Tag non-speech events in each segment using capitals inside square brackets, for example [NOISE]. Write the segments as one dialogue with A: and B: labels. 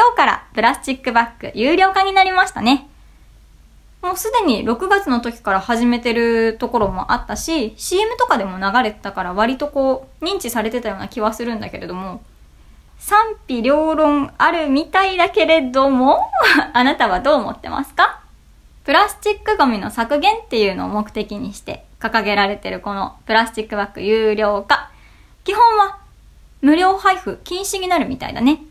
A: 今日からプラスチックバッグ有料化になりましたね。もうすでに6月の時から始めてるところもあったし、CM とかでも流れてたから割とこう認知されてたような気はするんだけれども、賛否両論あるみたいだけれども、[LAUGHS] あなたはどう思ってますか？プラスチックゴミの削減っていうのを目的にして掲げられてるこのプラスチックバッグ有料化。基本は無料配布禁止になるみたいだね。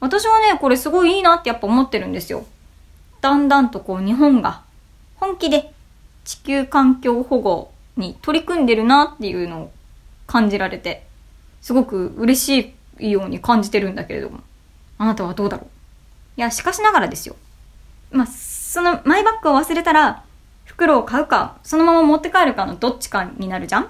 A: 私はね、これすごいいいなってやっぱ思ってるんですよ。だんだんとこう日本が本気で地球環境保護に取り組んでるなっていうのを感じられて、すごく嬉しいように感じてるんだけれども。あなたはどうだろう？いや、しかしながらですよ。まあ、そのマイバッグを忘れたら、袋を買うか、そのまま持って帰るかのどっちかになるじゃん？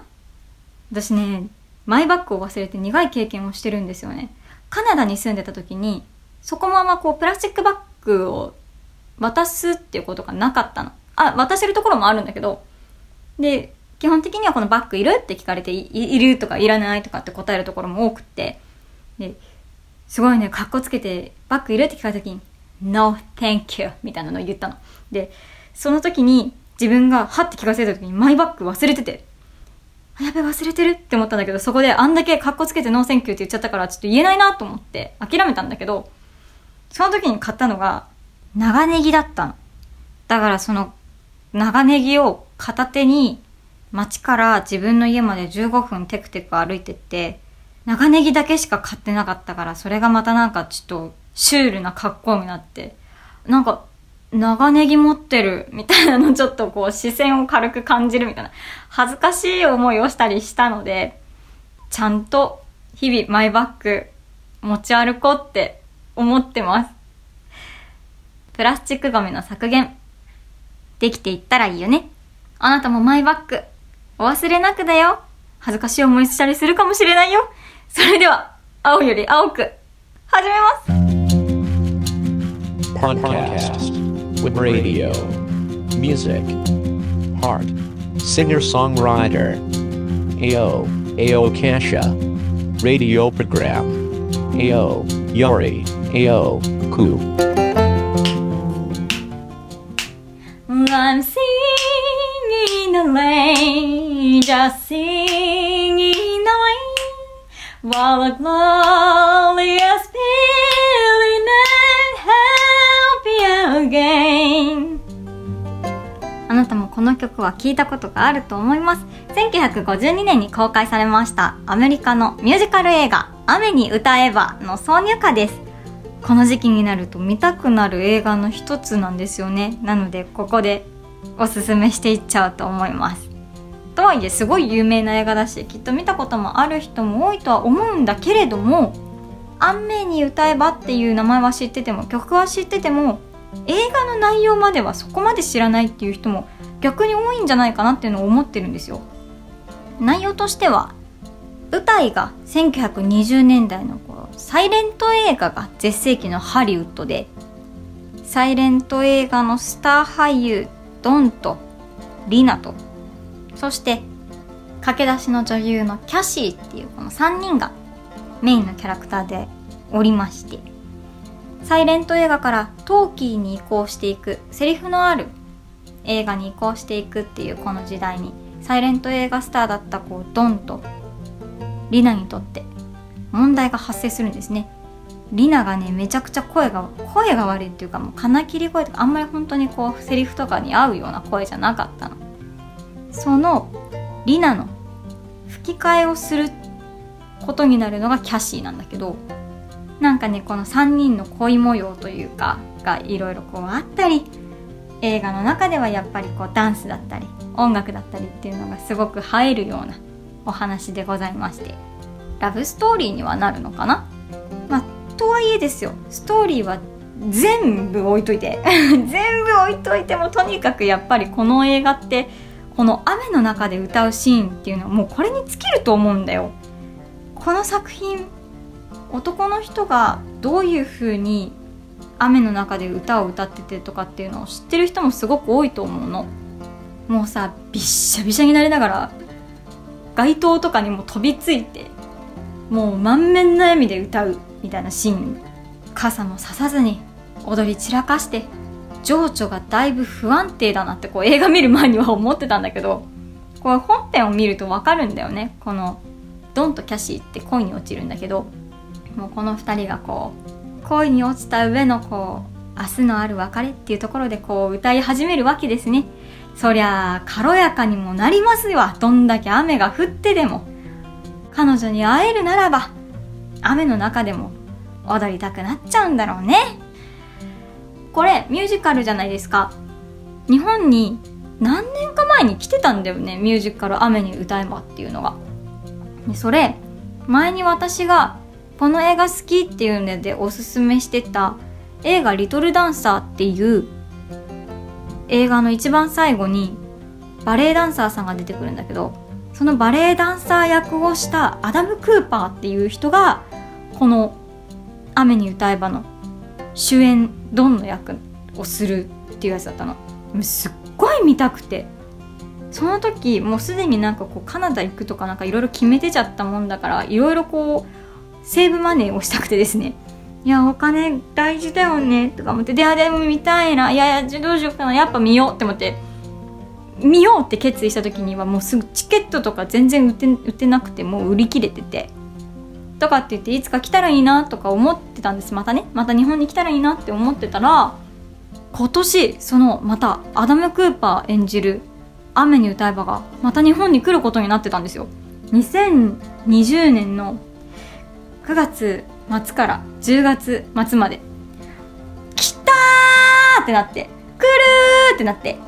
A: 私ね、マイバッグを忘れて苦い経験をしてるんですよね。カナダに住んでた時に、そこままこうプラスチックバッグを渡すっていうことがなかったの。あ、渡せるところもあるんだけど、で、基本的にはこのバッグいるって聞かれてい、るとかいらないとかって答えるところも多くって、で、すごいね、格好つけて、バッグいるって聞かれた時に、No, thank you みたいなのを言ったの。で、その時に自分がはって気がついた時にマイバッグ忘れてて、やべ、忘れてるって思ったんだけど、そこであんだけ格好つけて no thank you って言っちゃったからちょっと言えないなと思って諦めたんだけど、その時に買ったのが長ネギだったの。だからその長ネギを片手に街から自分の家まで15分テクテク歩いてって、長ネギだけしか買ってなかったから、それがまたなんかちょっとシュールな格好になって、なんか長ネギ持ってるみたいなのちょっとこう視線を軽く感じるみたいな恥ずかしい思いをしたりしたので、ちゃんと日々マイバッグ持ち歩こうって思ってます。プラスチックゴミの削減、できていったらいいよね。あなたもマイバッグ、お忘れなくだよ。恥ずかしい思いしたりするかもしれないよ。それでは、青より青く、始めます
B: Podcast with radio, music, heart, singer songwriter, AO, AO Kasha, radio program, AO, Yori, AO, Ku.
A: I'm singing the rain, just singing rain, while a glorious feeling again. あなたもこの曲は聴いたことがあると思います。1952年に公開されましたアメリカのミュージカル映画雨に歌えばの挿入歌です。この時期になると見たくなる映画の一つなんですよね。なのでここでおすすめしていっちゃうと思います。とはいえすごい有名な映画だしきっと見たこともある人も多いとは思うんだけれども「雨に歌えば」っていう名前は知ってても曲は知ってても映画の内容まではそこまで知らないっていう人も逆に多いんじゃないかなっていうのを思ってるんですよ。内容としては舞台が1920年代の頃サイレント映画が絶盛期のハリウッドでサイレント映画のスター俳優ドンとリナとそして駆け出しの女優のキャシーっていうこの3人がメインのキャラクターでおりましてサイレント映画からトーキーに移行していくセリフのある映画に移行していくっていうこの時代にサイレント映画スターだったこうドンとリナにとって問題が発生するんですね。リナがねめちゃくちゃ声が声が悪いっていうかもう金切り声とかあんまり本当にこうセリフとかに合うような声じゃなかったの。そのリナの吹き替えをすることになるのがキャシーなんだけどなんかねこの3人の恋模様というかがいろいろこうあったり映画の中ではやっぱりこうダンスだったり音楽だったりっていうのがすごく映えるようなお話でございまして。ラブストーリーにはなるのかな？まあとはいえですよ。ストーリーは全部置いといて。[LAUGHS] 全部置いといてもとにかくやっぱりこの映画ってこの雨の中で歌うシーンっていうのはもうこれに尽きると思うんだよ。この作品男の人がどういう風に雨の中で歌を歌っててとかっていうのを知ってる人もすごく多いと思うの。もうさびっしゃびしゃになりながら街灯とかにも飛びついてもう満面の笑みで歌うみたいなシーン。傘もささずに踊り散らかして情緒がだいぶ不安定だなってこう映画見る前には思ってたんだけどこれ本編を見るとわかるんだよね。このドンとキャシーって恋に落ちるんだけどもうこの2人がこう恋に落ちた上のこう明日のある別れっていうところでこう歌い始めるわけですね。そりゃ軽やかにもなりますよどんだけ雨が降ってでも。彼女に会えるならば雨の中でも踊りたくなっちゃうんだろうね。これミュージカルじゃないですか。日本に何年か前に来てたんだよねミュージカル「雨に歌えば」っていうのが。でそれ前に私がこの映画好きっていうのでおすすめしてた映画「リトルダンサー」っていう映画の一番最後にバレエダンサーさんが出てくるんだけどそのバレエダンサー役をしたアダム・クーパーっていう人がこの「雨に歌えば」の主演ドンの役をするっていうやつだったの。すっごい見たくて。その時もうすでになんかこうカナダ行くとかなんかいろいろ決めてちゃったもんだからいろいろこうセーブマネーをしたくてですね。いやお金大事だよねとか思って。であでも見たいな。いやいやどうしようかな。やっぱ見ようって思って。見ようって決意した時にはもうすぐチケットとか全然売って売ってなくてもう売り切れてて。とかって言っていつか来たらいいなとか思ってたんです。またね。また日本に来たらいいなって思ってたら今年そのまたアダム・クーパー演じる「雨に歌えば」がまた日本に来ることになってたんですよ。2020年の9月末から10月末まで。来たーってなって来るーってなって。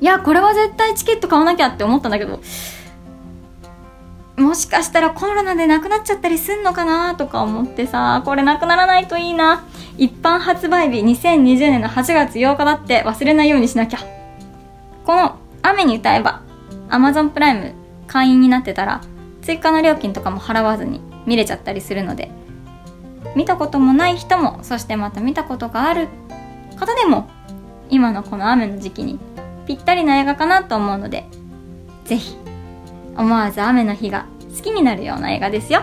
A: いやこれは絶対チケット買わなきゃって思ったんだけどもしかしたらコロナでなくなっちゃったりすんのかなとか思ってさこれなくならないといいな。一般発売日2020年の8月8日だって忘れないようにしなきゃ。この「雨に歌えば」Amazon プライム会員になってたら追加の料金とかも払わずに見れちゃったりするので。見たこともない人もそしてまた見たことがある方でも今のこの雨の時期にぴったりな映画かなと思うのでぜひ思わず雨の日が好きになるような映画ですよ。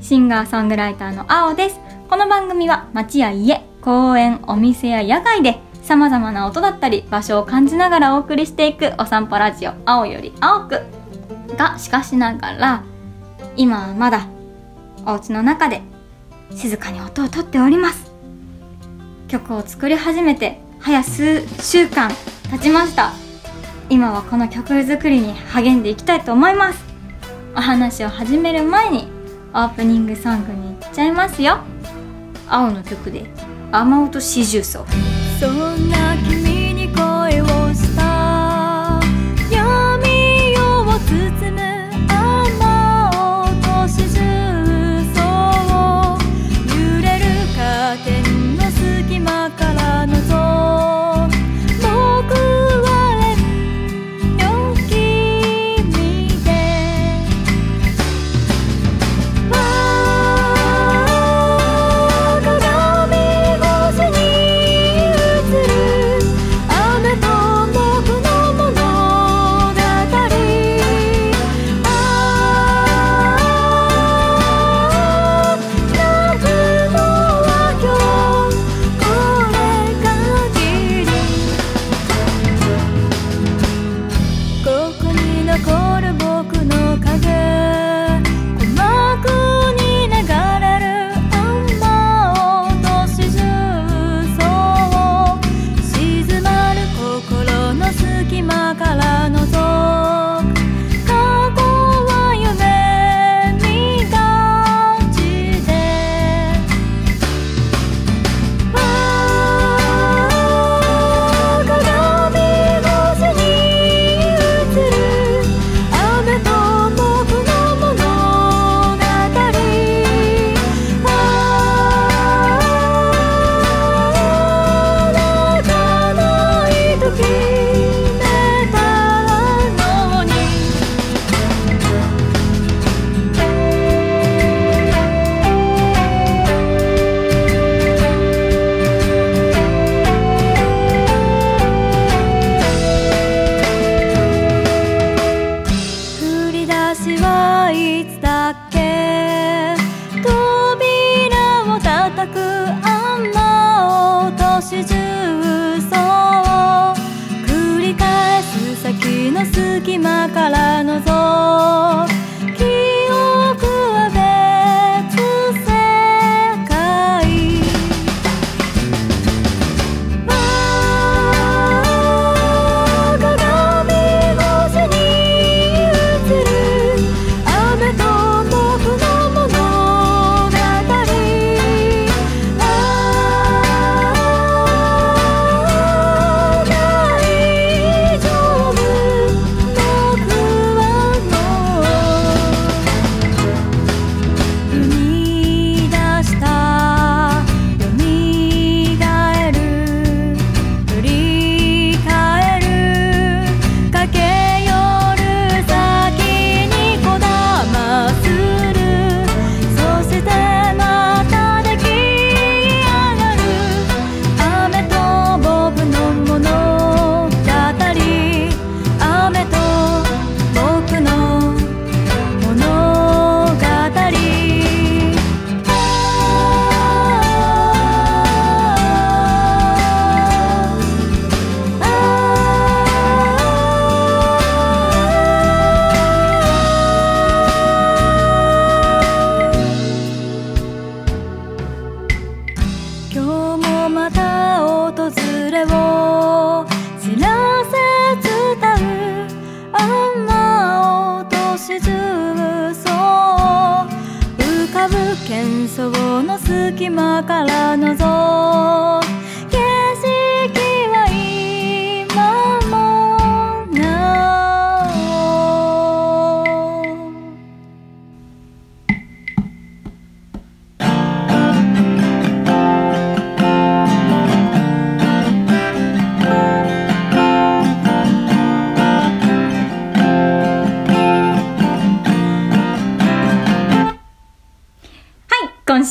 A: シンガーソングライターの青です。この番組は街や家公園お店や野外で様々な音だったり場所を感じながらお送りしていくお散歩ラジオ青より青くがしかしながら今はまだお家の中で静かに音をとっております。曲を作り始めて早数週間経ちました。今はこの曲作りに励んでいきたいと思います。お話を始める前にオープニングソングに行っちゃいますよ。青の曲で雨音四重奏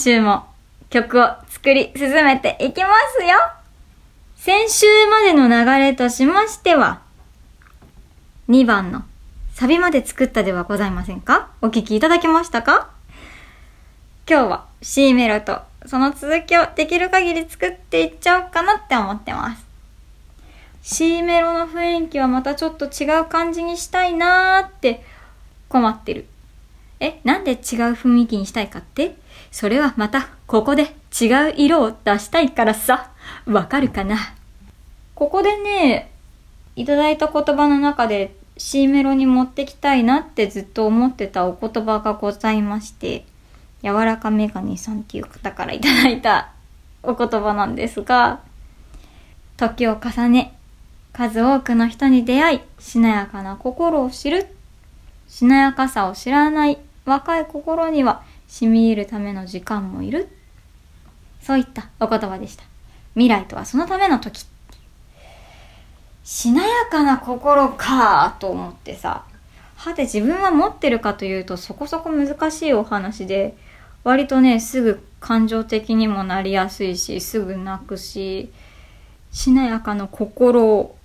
A: 週も曲を作り進めていきますよ先週までの流れとしましては、2番のサビまで作ったではございませんか？お聞きいただけましたか？今日は C メロとその続きをできる限り作っていっちゃおうかなって思ってます。C メロの雰囲気はまたちょっと違う感じにしたいなーって困ってる。え、なんで違う雰囲気にしたいかって？それはまたここで違う色を出したいからさ。わかるかな？ここでね、いただいた言葉の中で C メロに持ってきたいなってずっと思ってたお言葉がございまして、柔らかメガネさんっていう方からいただいた [LAUGHS] お言葉なんですが、時を重ね、数多くの人に出会い、しなやかな心を知る。しなやかさを知らない若い心には染み入るための時間もいる。そういったお言葉でした。未来とはそのための時。しなやかな心かと思ってさ。はて自分は持ってるかというとそこそこ難しいお話で、割とね、すぐ感情的にもなりやすいし、すぐ泣くし、しなやかな心を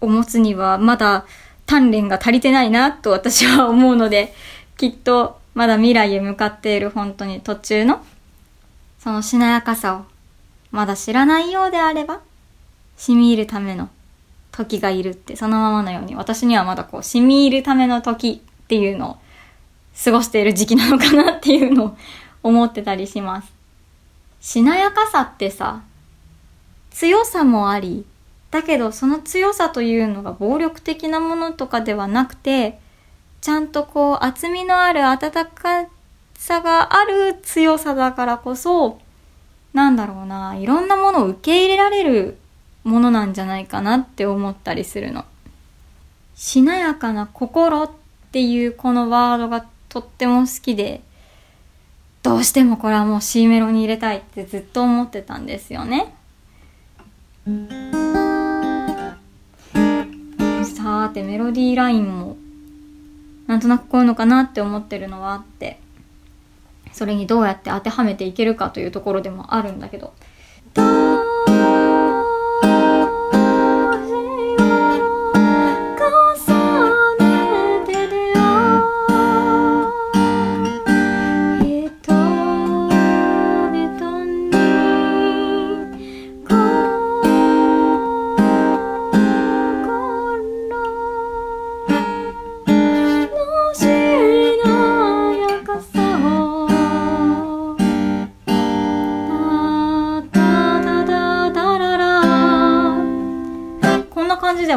A: 持つにはまだ鍛錬が足りてないなと私は思うので、きっとまだ未来へ向かっている本当に途中の、そのしなやかさをまだ知らないようであれば、染み入るための時がいるって、そのままのように、私にはまだこう、染み入るための時っていうのを過ごしている時期なのかなっていうのを思ってたりします。しなやかさってさ、強さもあり、だけどその強さというのが暴力的なものとかではなくて、ちゃんとこう厚みのある温かさがある強さだからこそ、なんだろうな、いろんなものを受け入れられるものなんじゃないかなって思ったりするの。しなやかな心っていうこのワードがとっても好きで、どうしてもこれはもう C メロに入れたいってずっと思ってたんですよね。さーてメロディーラインもなんとなくこういうのかなって思ってるのはあってそれにどうやって当てはめていけるかというところでもあるんだけど。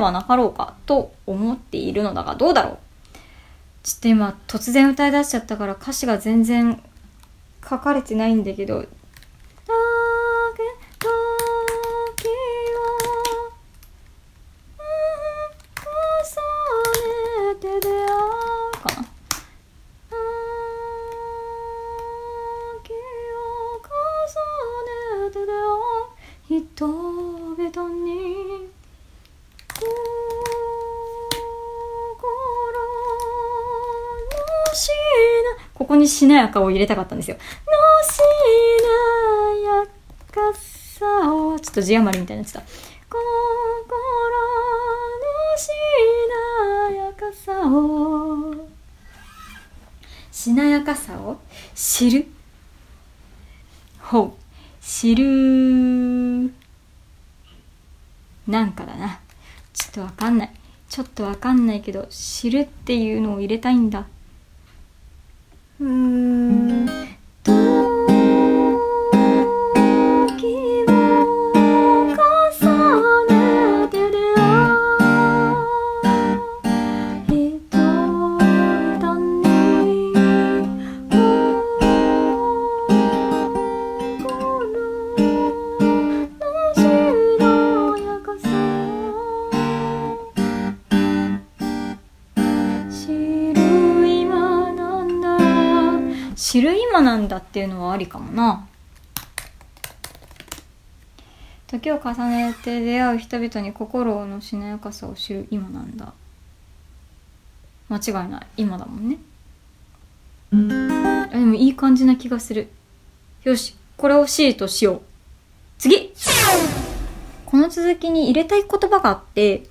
A: はなかろうかと思っているのだがどうだろう。ちょっと今突然歌い出しちゃったから歌詞が全然書かれてないんだけど「にしなやかを入れたかったんですよ。のしなやかさをちょっと字余りみたいになっちゃった。心のしなやかさを。しなやかさを知るほう知る。なんかだな。ちょっとわかんない。ちょっとわかんないけど知るっていうのを入れたいんだ。うっていうのはありかもな。時を重ねて出会う人々に心のしなやかさを知る今なんだ。間違いない。今だもんね。あでもいい感じな気がする。よし、これを C としよう。次この続きに入れたい言葉があって、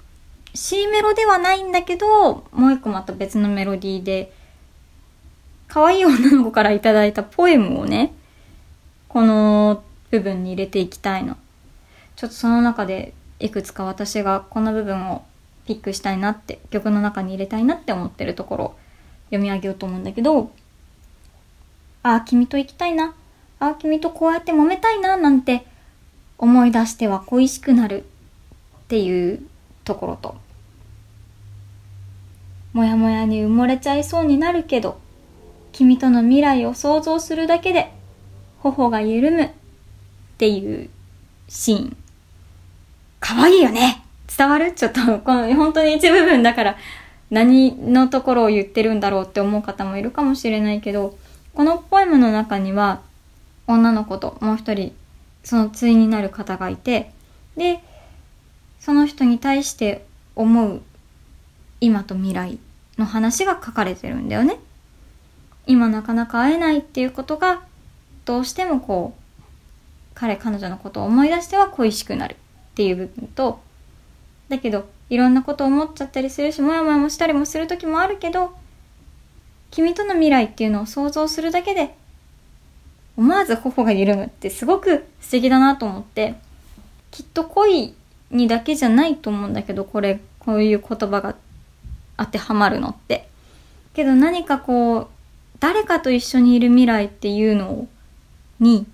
A: C メロではないんだけど、もう一個また別のメロディーで、可愛い女の子からいただいたポエムをね、この部分に入れていきたいの。ちょっとその中でいくつか私がこの部分をピックしたいなって、曲の中に入れたいなって思ってるところ読み上げようと思うんだけど、ああ、君と行きたいな。ああ、君とこうやって揉めたいな、なんて思い出しては恋しくなるっていうところと、もやもやに埋もれちゃいそうになるけど、君との未来を想像するだけで、頬が緩むっていうシーン。可愛いよね伝わる？ちょっと、この本当に一部分だから、何のところを言ってるんだろうって思う方もいるかもしれないけど、このポエムの中には、女の子ともう一人、その対になる方がいて、で、その人に対して思う今と未来の話が書かれてるんだよね。今なかなか会えないっていうことが、どうしてもこう、彼彼女のことを思い出しては恋しくなるっていう部分と、だけど、いろんなこと思っちゃったりするし、もやもやもしたりもする時もあるけど、君との未来っていうのを想像するだけで、思わず頬が緩むってすごく素敵だなと思って、きっと恋にだけじゃないと思うんだけど、これ、こういう言葉が当てはまるのって。けど何かこう、誰かと一緒にいる未来っていうのに、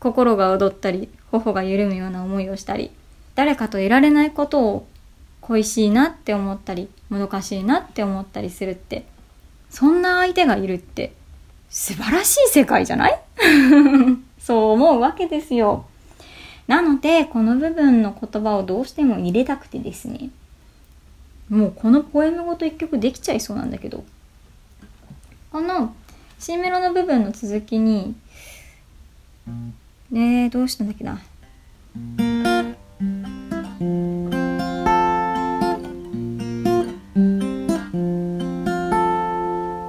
A: 心が躍ったり、頬が緩むような思いをしたり、誰かといられないことを恋しいなって思ったり、もどかしいなって思ったりするって、そんな相手がいるって、素晴らしい世界じゃない？[LAUGHS] そう思うわけですよ。なので、この部分の言葉をどうしても入れたくてですね。もうこのポエムごと一曲できちゃいそうなんだけど。この C メロの部分の続きに、ねえ、どうしたんだっけな。っ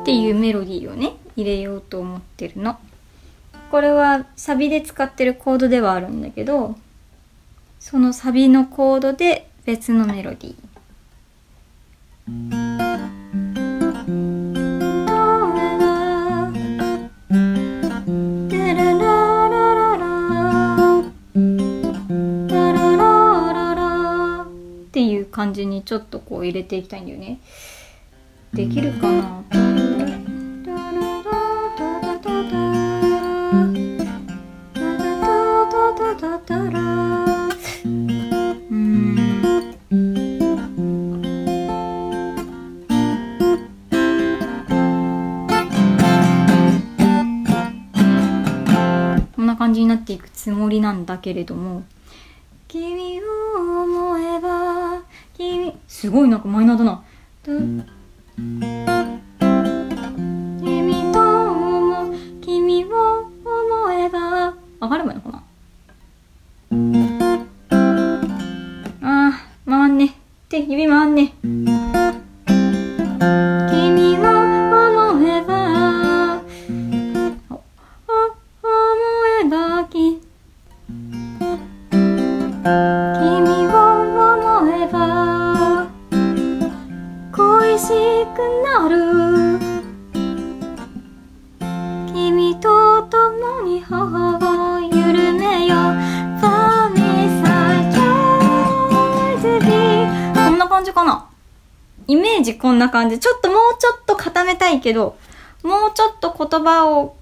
A: ていうメロディーをね、入れようと思ってるの。これはサビで使ってるコードではあるんだけど、そのサビのコードで別のメロディー。感じにちょっとこう入れていきたいんだよね。できるかな？こんな感じになっていくつもりなんだけれども。君をば君すごいなんかマイナーだな。君と思う君を思えば。上がればいいのかな？あー回んね。手指回んね。けど、もうちょっと言葉を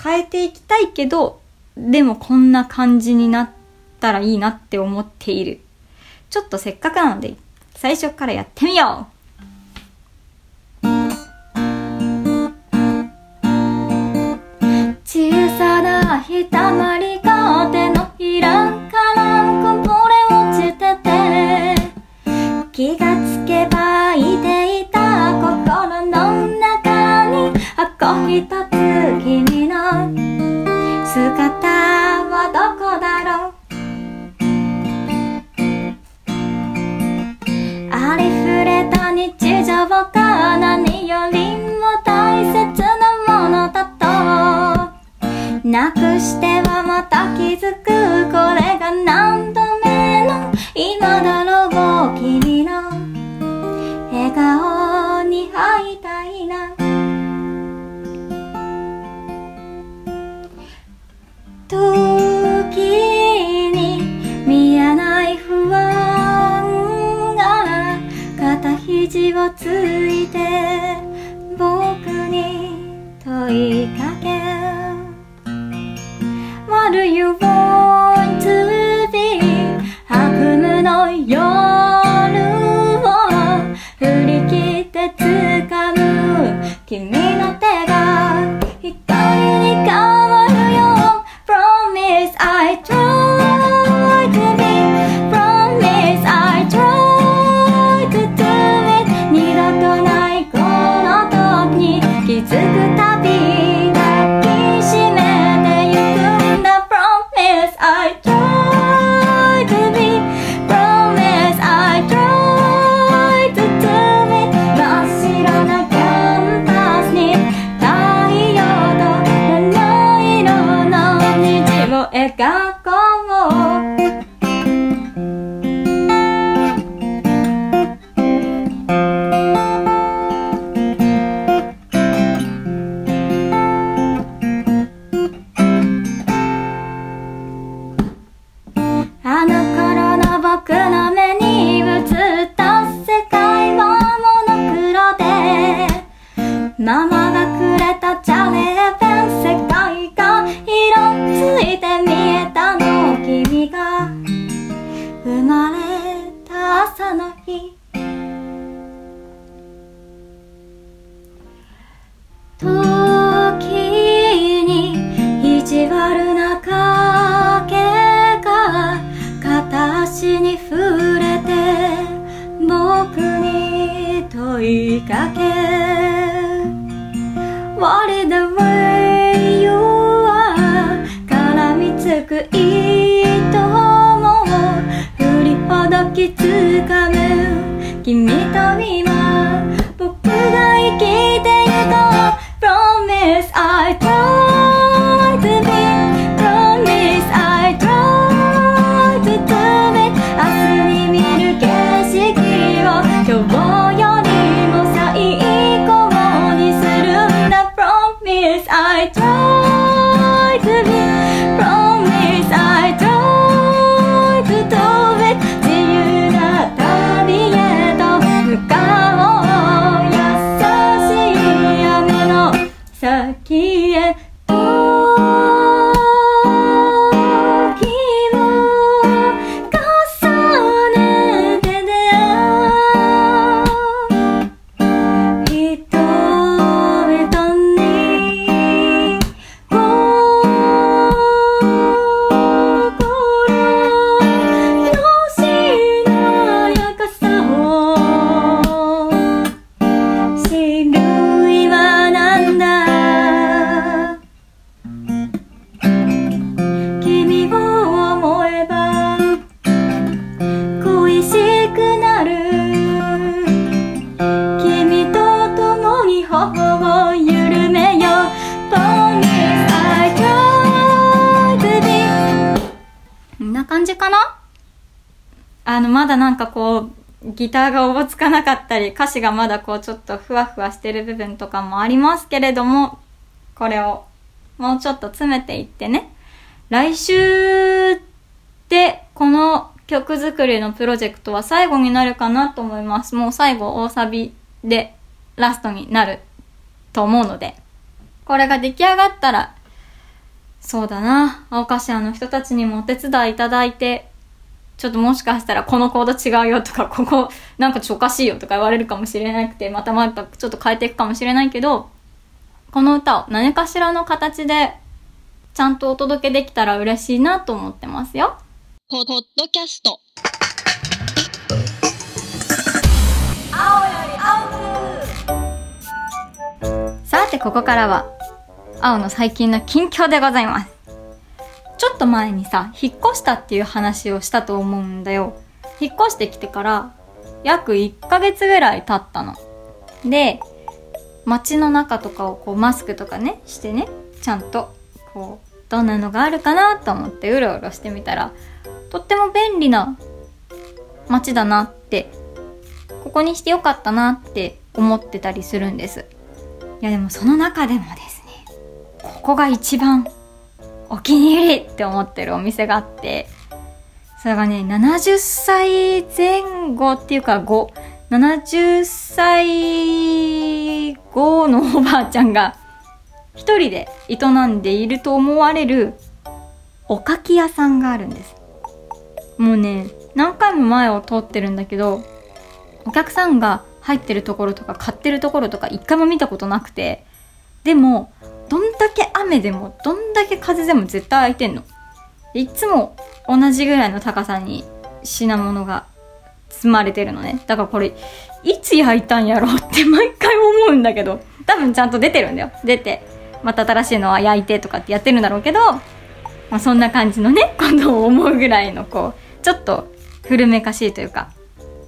A: 変えていきたいけど、でもこんな感じになったらいいなって思っている。ちょっとせっかくなので、最初からやってみよう小さなひたまりひとつ君の姿はどこだろう？ありふれた日常が何よりも大切なものだと。なくしてはまた気づく。これが何度目の今だをついてまだなんかこう、ギターがおぼつかなかったり、歌詞がまだこうちょっとふわふわしてる部分とかもありますけれども、これをもうちょっと詰めていってね、来週でこの曲作りのプロジェクトは最後になるかなと思います。もう最後大サビでラストになると思うので、これが出来上がったら、そうだな、青カシアの人たちにもお手伝いいただいて、ちょっともしかしたらこのコード違うよとか、ここなんかちょっとおかしいよとか言われるかもしれなくて、またまたちょっと変えていくかもしれないけど、この歌を何かしらの形でちゃんとお届けできたら嬉しいなと思ってますよ。
C: ポポッドキャスト
A: さてここからは青の最近の近況でございますちょっと前にさ引っ越したっていう話をしたと思うんだよ。引っ越してきてから約1ヶ月ぐらい経ったの。で街の中とかをこうマスクとかねしてねちゃんとこうどんなのがあるかなと思ってうろうろしてみたらとっても便利な街だなってここにしてよかったなって思ってたりするんです。いやでもその中でもですねここが一番お気に入りって思ってるお店があってそれがね70歳前後っていうか570歳後のおばあちゃんが一人で営んでいると思われるおかき屋さんがあるんです。もうね何回も前を通ってるんだけどお客さんが入ってるところとか買ってるところとか一回も見たことなくてでもどんだけ雨でもどんだけ風でも絶対開いてんの。いつも同じぐらいの高さに品物が積まれてるのね。だからこれいつ焼いたんやろうって毎回思うんだけど多分ちゃんと出てるんだよ。出てまた新しいのは焼いてとかってやってるんだろうけど、まあ、そんな感じのねことを思うぐらいのこうちょっと古めかしいというか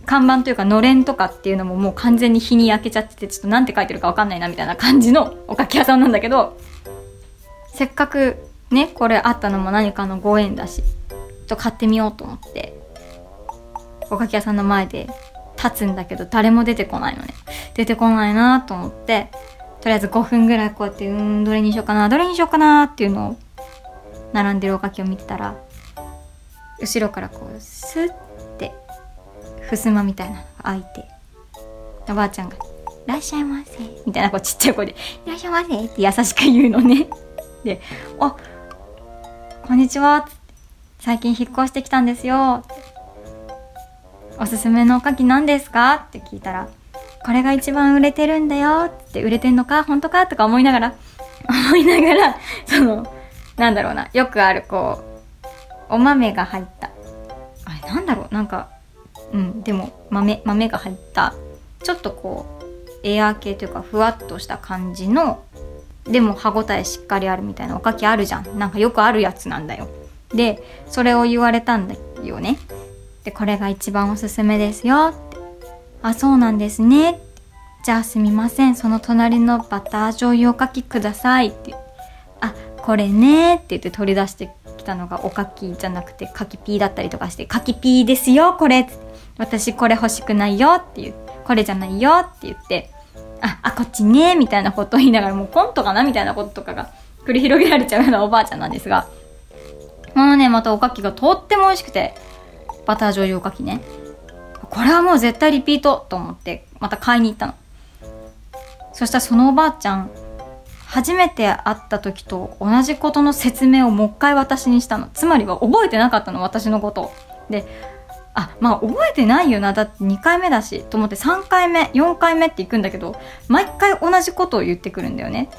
A: 看板というかのれんとかっていうのももう完全に日に焼けちゃっててちょっとなんて書いてるかわかんないなみたいな感じのおかき屋さんなんだけどせっかくねこれあったのも何かのご縁だしと買ってみようと思っておかき屋さんの前で立つんだけど誰も出てこないのね。出てこないなと思ってとりあえず5分ぐらいこうやってうんどれにしようかなどれにしようかなっていうのを並んでるおかきを見てたら後ろからこうスッて襖みたいなのが開いておばあちゃんが「いらっしゃいませ」みたいなこうちっちゃい声で「いらっしゃいませ」って優しく言うのねで「あこんにちは」最近引っ越してきたんですよ」おすすめのおかき何ですか?」って聞いたら「これが一番売れてるんだよ」って「売れてんのか本当か?」とか思いながら思いながらそのなんだろうなよくあるこうお豆が入ったあれなんだろうなんかうん。でも豆豆が入ったちょっとこうエアー系というかふわっとした感じのでも歯ごたえしっかりあるみたいなおかきあるじゃんなんかよくあるやつなんだよ。でそれを言われたんだよね。でこれが一番おすすめですよって。あそうなんですね。じゃあすみません。その隣のバター醤油おかきくださいって。あこれねって言って取り出してきたのがおかきじゃなくてかきピーだったりとかしてかきピーですよこれって。私これ欲しくないよっていうこれじゃないよって言ってああこっちねみたいなことを言いながらもうコントかなみたいなこととかが繰り広げられちゃうようなおばあちゃんなんですがこのねまたおかきがとっても美味しくてバター醤油おかきね。これはもう絶対リピートと思ってまた買いに行ったの。そしたらそのおばあちゃん初めて会った時と同じことの説明をもう一回私にしたの。つまりは覚えてなかったの私のことを。であまあ覚えてないよな。だって2回目だしと思って3回目4回目って行くんだけど毎回同じことを言ってくるんだよね。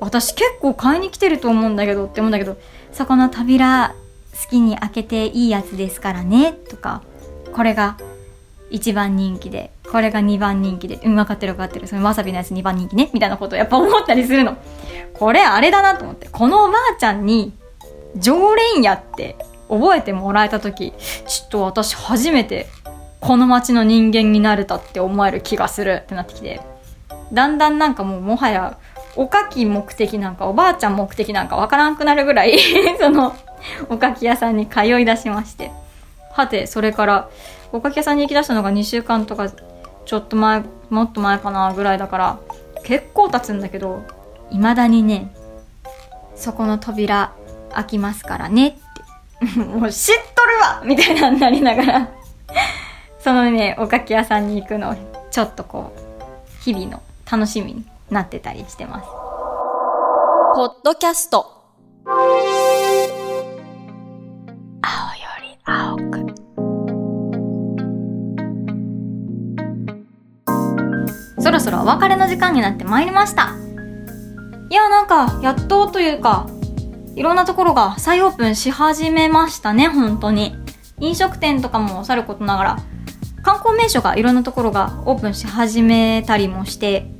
A: 私結構買いに来てると思うんだけどって思うんだけどそこの扉好きに開けていいやつですからねとかこれが1番人気でこれが2番人気でうん分かってる分かってるそのわさびのやつ2番人気ねみたいなことをやっぱ思ったりするの。これあれだなと思ってこのおばあちゃんに常連やって覚えてもらえた時ちょっと私初めてこの街の人間になれたって思える気がするってなってきてだんだんなんかもうもはやおかき目的なんかおばあちゃん目的なんかわからんくなるぐらい [LAUGHS] そのおかき屋さんに通い出しまして。はてそれからおかき屋さんに行き出したのが2週間とかちょっと前もっと前かなぐらいだから結構経つんだけど未だにねそこの扉開きますからねっ [LAUGHS] もう知っとるわみたいなになりながら [LAUGHS] そのねおかき屋さんに行くのをちょっとこう日々の楽しみになってたりしてます。
C: ポッドキャスト。
A: 青く。そろそろお別れの時間になってまいりました。いやなんかやっとというかいろんなところが再オープンし始めましたね本当に。飲食店とかもさることながら観光名所がいろんなところがオープンし始めたりもして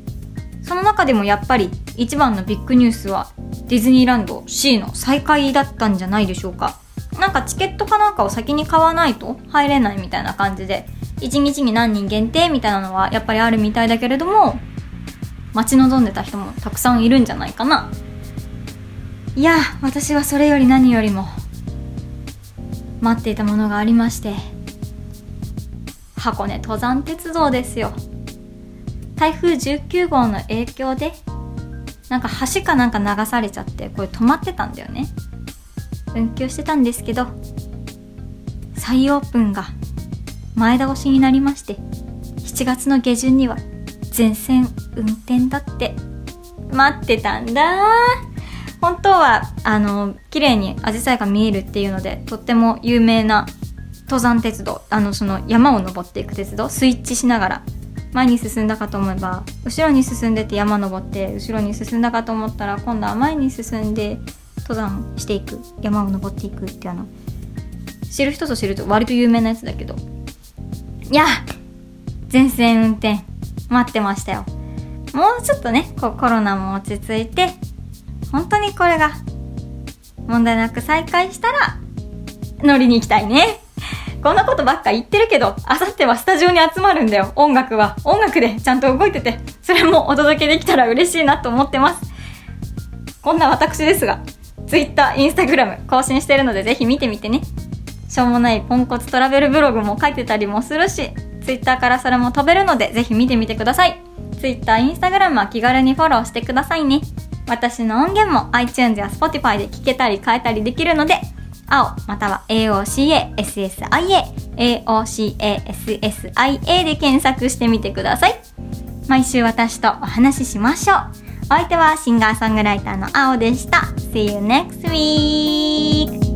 A: その中でもやっぱり一番のビッグニュースはディズニーランド C の再開だったんじゃないでしょうか。なんかチケットかなんかを先に買わないと入れないみたいな感じで1日に何人限定みたいなのはやっぱりあるみたいだけれども待ち望んでた人もたくさんいるんじゃないかな。いや私はそれより何よりも待っていたものがありまして箱根登山鉄道ですよ。台風19号の影響でなんか橋かなんか流されちゃってこれ止まってたんだよね。運休してたんですけど再オープンが前倒しになりまして7月の下旬には全線運転だって。待ってたんだ本当はあの綺麗にアジサイが見えるっていうのでとっても有名な登山鉄道あのその山を登っていく鉄道スイッチしながら前に進んだかと思えば後ろに進んでて山登って後ろに進んだかと思ったら今度は前に進んで登山していく山を登っていくっていうあの知る人ぞ知ると割と有名なやつだけど。いや全線運転待ってましたよ。もうちょっとねこうコロナも落ち着いて本当にこれが問題なく再開したら乗りに行きたいねこんなことばっか言ってるけど、あさってはスタジオに集まるんだよ。音楽は。音楽でちゃんと動いてて、それもお届けできたら嬉しいなと思ってます。こんな私ですが、Twitter、Instagram 更新してるのでぜひ見てみてね。しょうもないポンコツトラベルブログも書いてたりもするし、Twitter からそれも飛べるのでぜひ見てみてください。Twitter、Instagram は気軽にフォローしてくださいね。私の音源も iTunes や Spotify で聞けたり変えたりできるので、青または AOCASSIA、AOCASSIA で検索してみてください。毎週私とお話ししましょう。お相手はシンガーソングライターの青でした。See you next week!